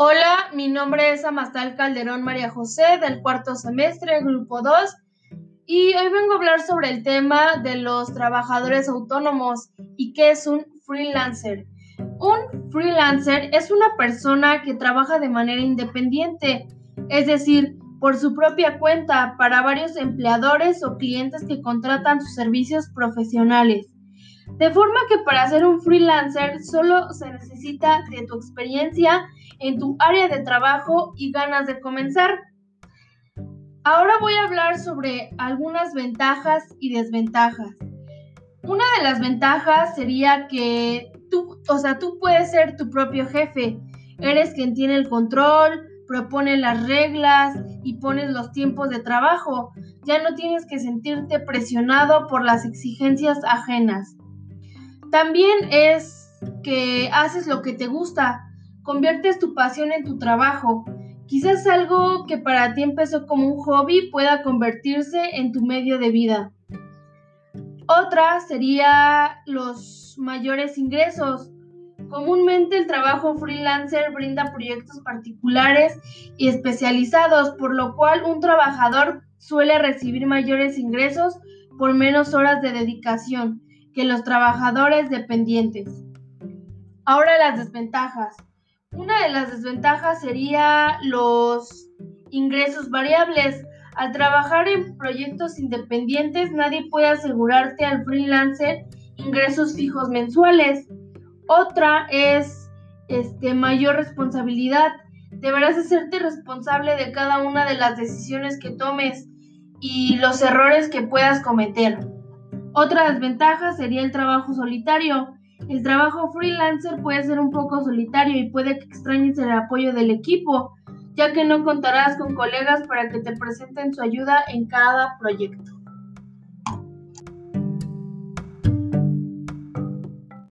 Hola, mi nombre es Amastal Calderón María José del cuarto semestre, grupo 2, y hoy vengo a hablar sobre el tema de los trabajadores autónomos y qué es un freelancer. Un freelancer es una persona que trabaja de manera independiente, es decir, por su propia cuenta para varios empleadores o clientes que contratan sus servicios profesionales. De forma que para ser un freelancer solo se necesita de tu experiencia en tu área de trabajo y ganas de comenzar. Ahora voy a hablar sobre algunas ventajas y desventajas. Una de las ventajas sería que tú, o sea, tú puedes ser tu propio jefe. Eres quien tiene el control, propone las reglas y pones los tiempos de trabajo. Ya no tienes que sentirte presionado por las exigencias ajenas. También es que haces lo que te gusta, conviertes tu pasión en tu trabajo. Quizás algo que para ti empezó como un hobby pueda convertirse en tu medio de vida. Otra sería los mayores ingresos. Comúnmente el trabajo freelancer brinda proyectos particulares y especializados, por lo cual un trabajador suele recibir mayores ingresos por menos horas de dedicación que los trabajadores dependientes. Ahora las desventajas. Una de las desventajas sería los ingresos variables. Al trabajar en proyectos independientes, nadie puede asegurarte al freelancer ingresos fijos mensuales. Otra es este, mayor responsabilidad. Deberás hacerte responsable de cada una de las decisiones que tomes y los errores que puedas cometer. Otra desventaja sería el trabajo solitario. El trabajo freelancer puede ser un poco solitario y puede que extrañes el apoyo del equipo, ya que no contarás con colegas para que te presenten su ayuda en cada proyecto.